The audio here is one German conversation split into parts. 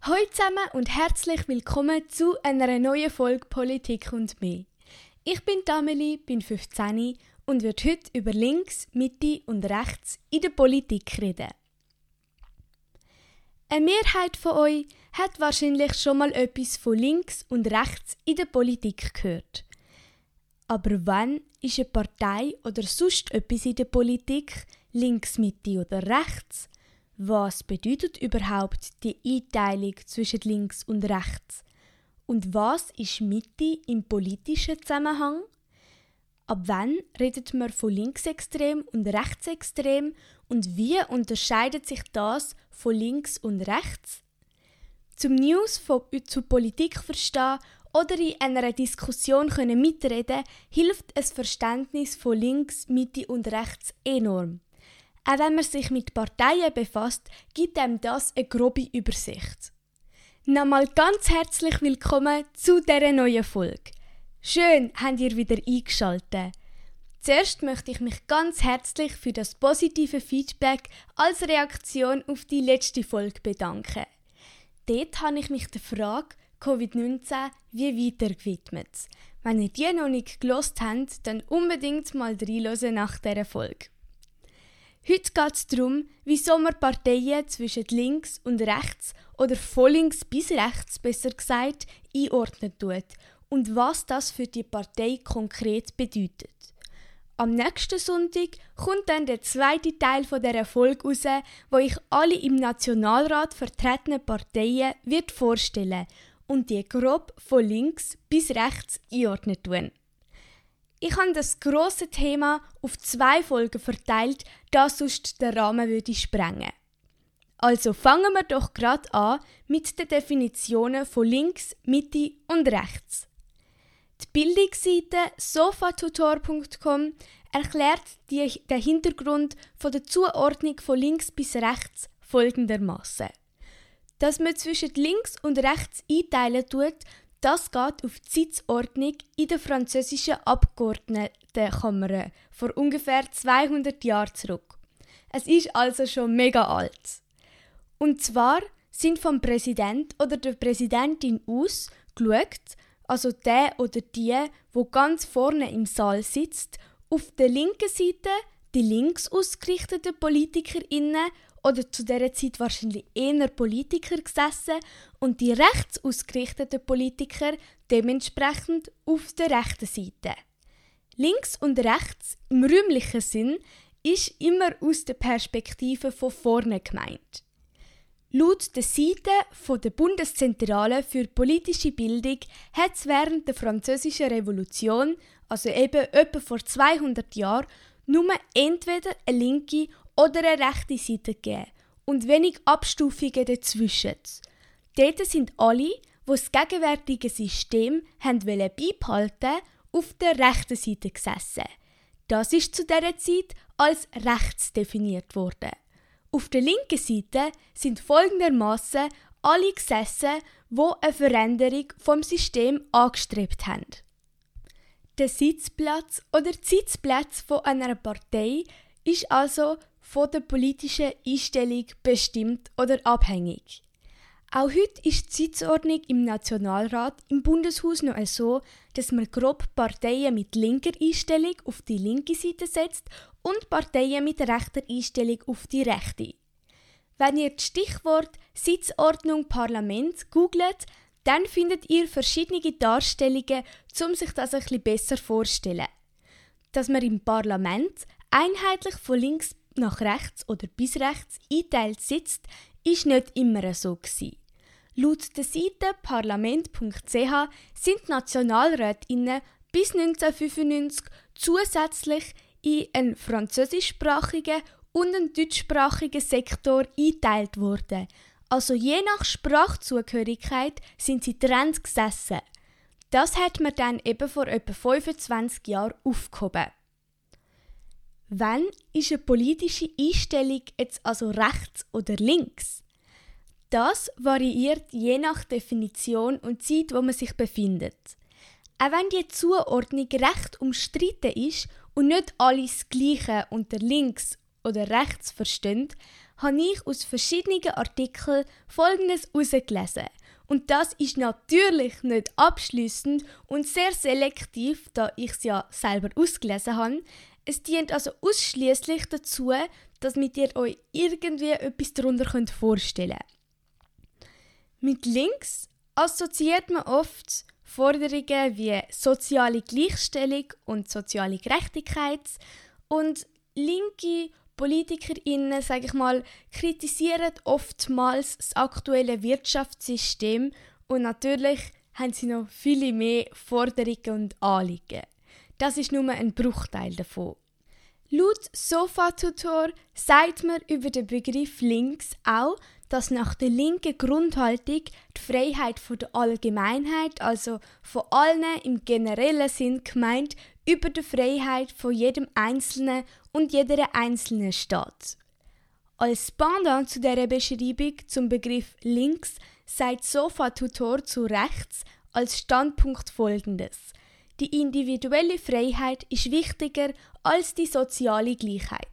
Hallo zusammen und herzlich willkommen zu einer neuen Folge Politik und mehr. Ich bin Amelie, bin 15 und werde heute über links, Mitte und rechts in der Politik reden. Eine Mehrheit von euch hat wahrscheinlich schon mal etwas von links und rechts in der Politik gehört. Aber wann ist eine Partei oder sonst etwas in der Politik links, Mitte oder rechts? Was bedeutet überhaupt die Einteilung zwischen links und rechts? Und was ist Mitte im politischen Zusammenhang? Ab wann redet man von linksextrem und rechtsextrem und wie unterscheidet sich das von links und rechts? Zum News von, zu Politik verstehen oder in einer Diskussion können mitreden hilft ein Verständnis von links, Mitte und rechts enorm. Auch wenn man sich mit Parteien befasst, gibt einem das eine grobe Übersicht. Nochmal ganz herzlich willkommen zu dieser neuen Folge. Schön, habt ihr wieder eingeschaltet. Zuerst möchte ich mich ganz herzlich für das positive Feedback als Reaktion auf die letzte Folge bedanken. Dort habe ich mich der Frage Covid-19 wie weiter gewidmet. Wenn ihr die noch nicht gelost habt, dann unbedingt mal reinhören nach dieser Folge. Heute geht es darum, wieso man Parteien zwischen links und rechts oder von links bis rechts besser gesagt einordnen tut und was das für die Partei konkret bedeutet. Am nächsten Sonntag kommt dann der zweite Teil von der Folge raus, wo ich alle im Nationalrat vertretenen Parteien wird vorstellen und die grob von links bis rechts einordnen tun. Ich habe das große Thema auf zwei Folgen verteilt, da sonst der Rahmen würde sprengen. Also fangen wir doch gerade an mit den Definitionen von links, Mitte und rechts. Die Bildungsseite sofatutor.com erklärt die, den Hintergrund von der Zuordnung von links bis rechts folgendermaßen: Dass man zwischen links und rechts einteilen tut, das geht auf die Sitzordnung in der französischen Abgeordnetenkammer vor ungefähr 200 Jahren zurück. Es ist also schon mega alt. Und zwar sind vom Präsident oder der Präsidentin aus geschaut, also der oder die, wo ganz vorne im Saal sitzt, auf der linken Seite die links ausgerichteten PolitikerInnen oder zu dieser Zeit wahrscheinlich eher Politiker gesessen und die rechts ausgerichteten Politiker dementsprechend auf der rechten Seite. Links und rechts im räumlichen Sinn ist immer aus der Perspektive von vorne gemeint. Laut der Seite der Bundeszentrale für politische Bildung hat es während der Französischen Revolution, also eben etwa vor 200 Jahren, nur entweder eine linke oder eine rechte Seite gegeben und wenig Abstufungen dazwischen. Dort sind alle, die das gegenwärtige System haben beibehalten auf der rechten Seite gesessen. Das ist zu dieser Zeit als rechts definiert worden. Auf der linken Seite sind folgendermaßen alle gesessen, wo eine Veränderung vom System angestrebt haben. Der Sitzplatz oder die Sitzplätze von einer Partei ist also von der politischen Einstellung bestimmt oder abhängig. Auch heute ist die Sitzordnung im Nationalrat im Bundeshaus noch so, dass man grob Parteien mit linker Einstellung auf die linke Seite setzt und Parteien mit rechter Einstellung auf die rechte. Wenn ihr das Stichwort Sitzordnung Parlament googelt, dann findet ihr verschiedene Darstellungen, um sich das ein besser vorzustellen. Dass man im Parlament einheitlich von links nach rechts oder bis rechts einteilt sitzt, ist nicht immer so gewesen. Laut der Seite parlament.ch sind Nationalrätinnen bis 1995 zusätzlich in einen französischsprachigen und einen deutschsprachigen Sektor eingeteilt worden. Also je nach Sprachzugehörigkeit sind sie trennt gesessen. Das hat man dann eben vor etwa 25 Jahren aufgehoben. Wann ist eine politische Einstellung jetzt also rechts oder links? Das variiert je nach Definition und Zeit, wo man sich befindet. Auch wenn die Zuordnung recht umstritten ist und nicht alles Gleiche unter links oder rechts verstehen, habe ich aus verschiedenen Artikeln Folgendes herausgelesen. Und das ist natürlich nicht abschließend und sehr selektiv, da ich es ja selber ausgelesen habe. Es dient also ausschließlich dazu, dass ihr euch irgendwie etwas darunter vorstellen könnt. Mit Links assoziiert man oft Forderungen wie soziale Gleichstellung und soziale Gerechtigkeit und linke PolitikerInnen, sage ich mal, kritisieren oftmals das aktuelle Wirtschaftssystem und natürlich haben sie noch viele mehr Forderungen und Anliegen. Das ist nur ein Bruchteil davon. Laut Sofa-Tutor sagt man über den Begriff links auch, dass nach der linken Grundhaltung die Freiheit von der Allgemeinheit, also von allen im generellen Sinn gemeint, über die Freiheit von jedem Einzelnen und jeder Einzelnen steht. Als Pendant zu dieser Beschreibung zum Begriff links sagt Sofa-Tutor zu rechts als Standpunkt folgendes. Die individuelle Freiheit ist wichtiger als die soziale Gleichheit.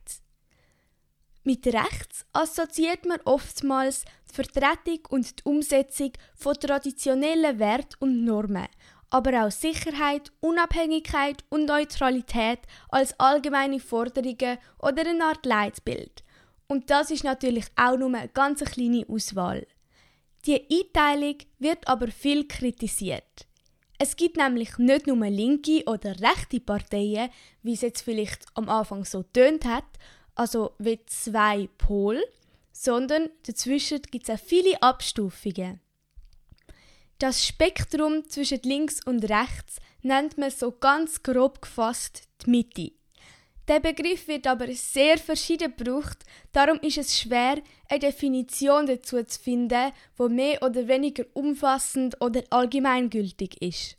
Mit rechts assoziiert man oftmals die Vertretung und die Umsetzung von traditionellen Werten und Normen, aber auch Sicherheit, Unabhängigkeit und Neutralität als allgemeine Forderungen oder eine Art Leitbild. Und das ist natürlich auch nur eine ganz kleine Auswahl. Die Einteilung wird aber viel kritisiert. Es gibt nämlich nicht nur linke oder rechte Parteien, wie es jetzt vielleicht am Anfang so tönt hat, also wie zwei Pole, sondern dazwischen gibt es auch viele Abstufungen. Das Spektrum zwischen links und rechts nennt man so ganz grob gefasst die Mitte. Der Begriff wird aber sehr verschieden gebraucht, darum ist es schwer, eine Definition dazu zu finden, wo mehr oder weniger umfassend oder allgemeingültig ist.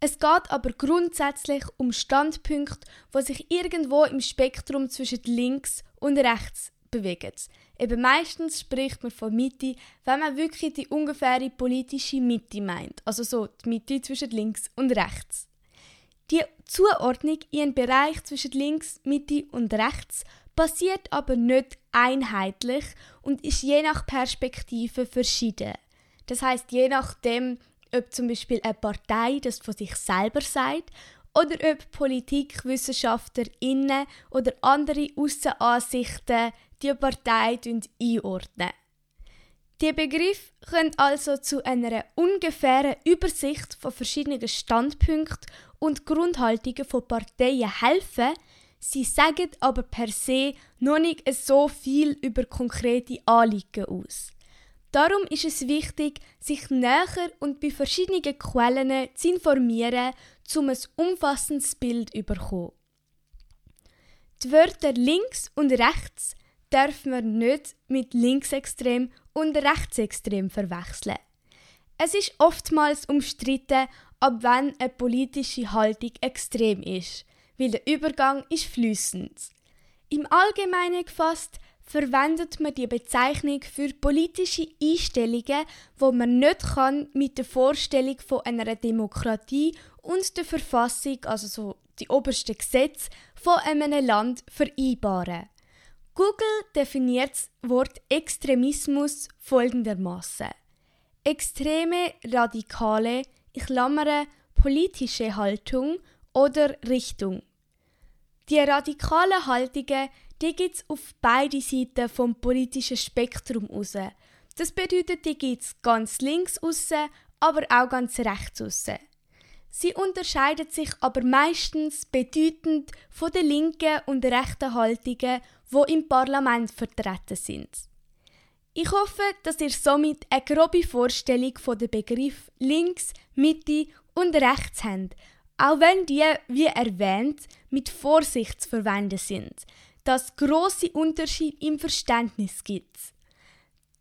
Es geht aber grundsätzlich um Standpunkte, wo sich irgendwo im Spektrum zwischen links und rechts bewegen. Eben meistens spricht man von Mitte, wenn man wirklich die ungefähre politische Mitte meint, also so die Mitte zwischen links und rechts. Die Zuordnung in einen Bereich zwischen links, Mitte und rechts passiert aber nicht einheitlich und ist je nach Perspektive verschieden. Das heißt, je nachdem, ob zum Beispiel eine Partei das von sich selber sagt oder ob PolitikwissenschaftlerInnen oder andere Aussenansichten die Partei einordnen. Die Begriffe können also zu einer ungefähren Übersicht von verschiedenen Standpunkten und Grundhaltungen von Parteien helfen, sie sagen aber per se noch nicht so viel über konkrete Anliegen aus. Darum ist es wichtig, sich näher und bei verschiedenen Quellen zu informieren, um ein umfassendes Bild zu bekommen. Die Wörter links und rechts darf man nicht mit linksextrem und rechtsextrem verwechseln. Es ist oftmals umstritten, ab wann eine politische Haltung extrem ist, weil der Übergang ist flüssend. Im Allgemeinen gefasst verwendet man die Bezeichnung für politische Einstellungen, wo man nicht kann mit der Vorstellung von einer Demokratie und der Verfassung, also so die obersten Gesetze von einem Land vereinbaren. Google definiert das Wort Extremismus folgendermaßen: Extreme, radikale, ich klammere, politische Haltung oder Richtung. Die radikalen Haltungen die gibt es auf beide Seiten vom politischen Spektrum raus. Das bedeutet, die gibt es ganz links aussen, aber auch ganz rechts aussen. Sie unterscheiden sich aber meistens bedeutend von den linken und rechten Haltungen, die im Parlament vertreten sind. Ich hoffe, dass ihr somit eine grobe Vorstellung von den Begriff links, Mitte und rechts habt, auch wenn die, wie erwähnt, mit Vorsicht zu verwenden sind dass große Unterschiede im Verständnis gibt.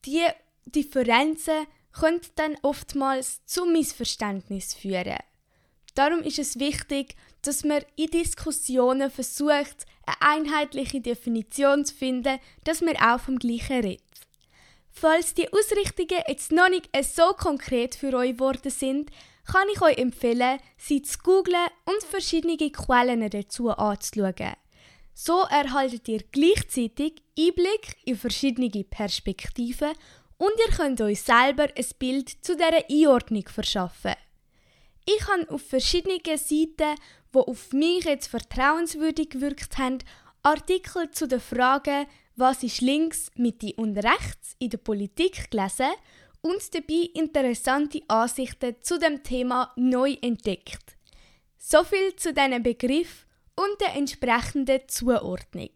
Die Differenzen können dann oftmals zu Missverständnis führen. Darum ist es wichtig, dass man in Diskussionen versucht, eine einheitliche Definition zu finden, dass man auch vom Gleichen redet. Falls die Ausrichtungen jetzt noch nicht so konkret für euch geworden sind, kann ich euch empfehlen, sie zu googlen und verschiedene Quellen dazu anzuschauen. So erhaltet ihr gleichzeitig Einblick in verschiedene Perspektiven und ihr könnt euch selber ein Bild zu dieser Einordnung verschaffen. Ich habe auf verschiedenen Seiten, die auf mich jetzt vertrauenswürdig gewirkt haben, Artikel zu den Fragen, was ist links, Mitte und rechts in der Politik gelesen und dabei interessante Ansichten zu dem Thema neu entdeckt. So viel zu diesen Begriff und der entsprechenden Zuordnung.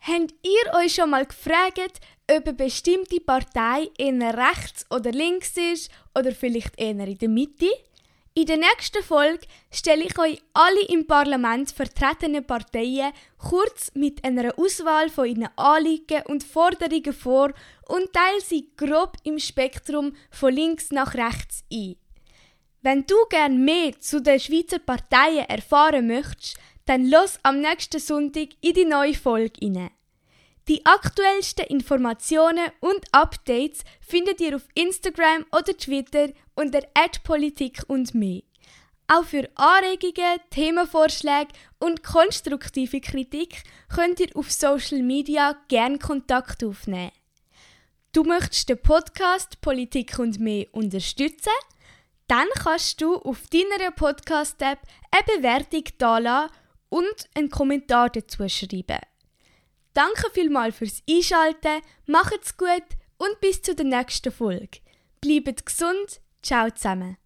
Habt ihr euch schon mal gefragt, ob eine bestimmte Partei eher rechts oder links ist oder vielleicht eher in der Mitte? In der nächsten Folge stelle ich euch alle im Parlament vertretenen Parteien kurz mit einer Auswahl von ihren Anliegen und Forderungen vor und teile sie grob im Spektrum von links nach rechts ein. Wenn du gern mehr zu den Schweizer Parteien erfahren möchtest, dann los am nächsten Sonntag in die neue Folge rein. Die aktuellsten Informationen und Updates findet ihr auf Instagram oder Twitter unter @politik und mehr. Auch für Anregungen, Themenvorschläge und konstruktive Kritik könnt ihr auf Social Media gern Kontakt aufnehmen. Du möchtest den Podcast Politik und mehr unterstützen? Dann kannst du auf deiner Podcast-App eine Bewertung dalassen und einen Kommentar dazu schreiben. Danke vielmals fürs Einschalten, macht's gut und bis zur nächsten Folge. Bleibt gesund, ciao zusammen.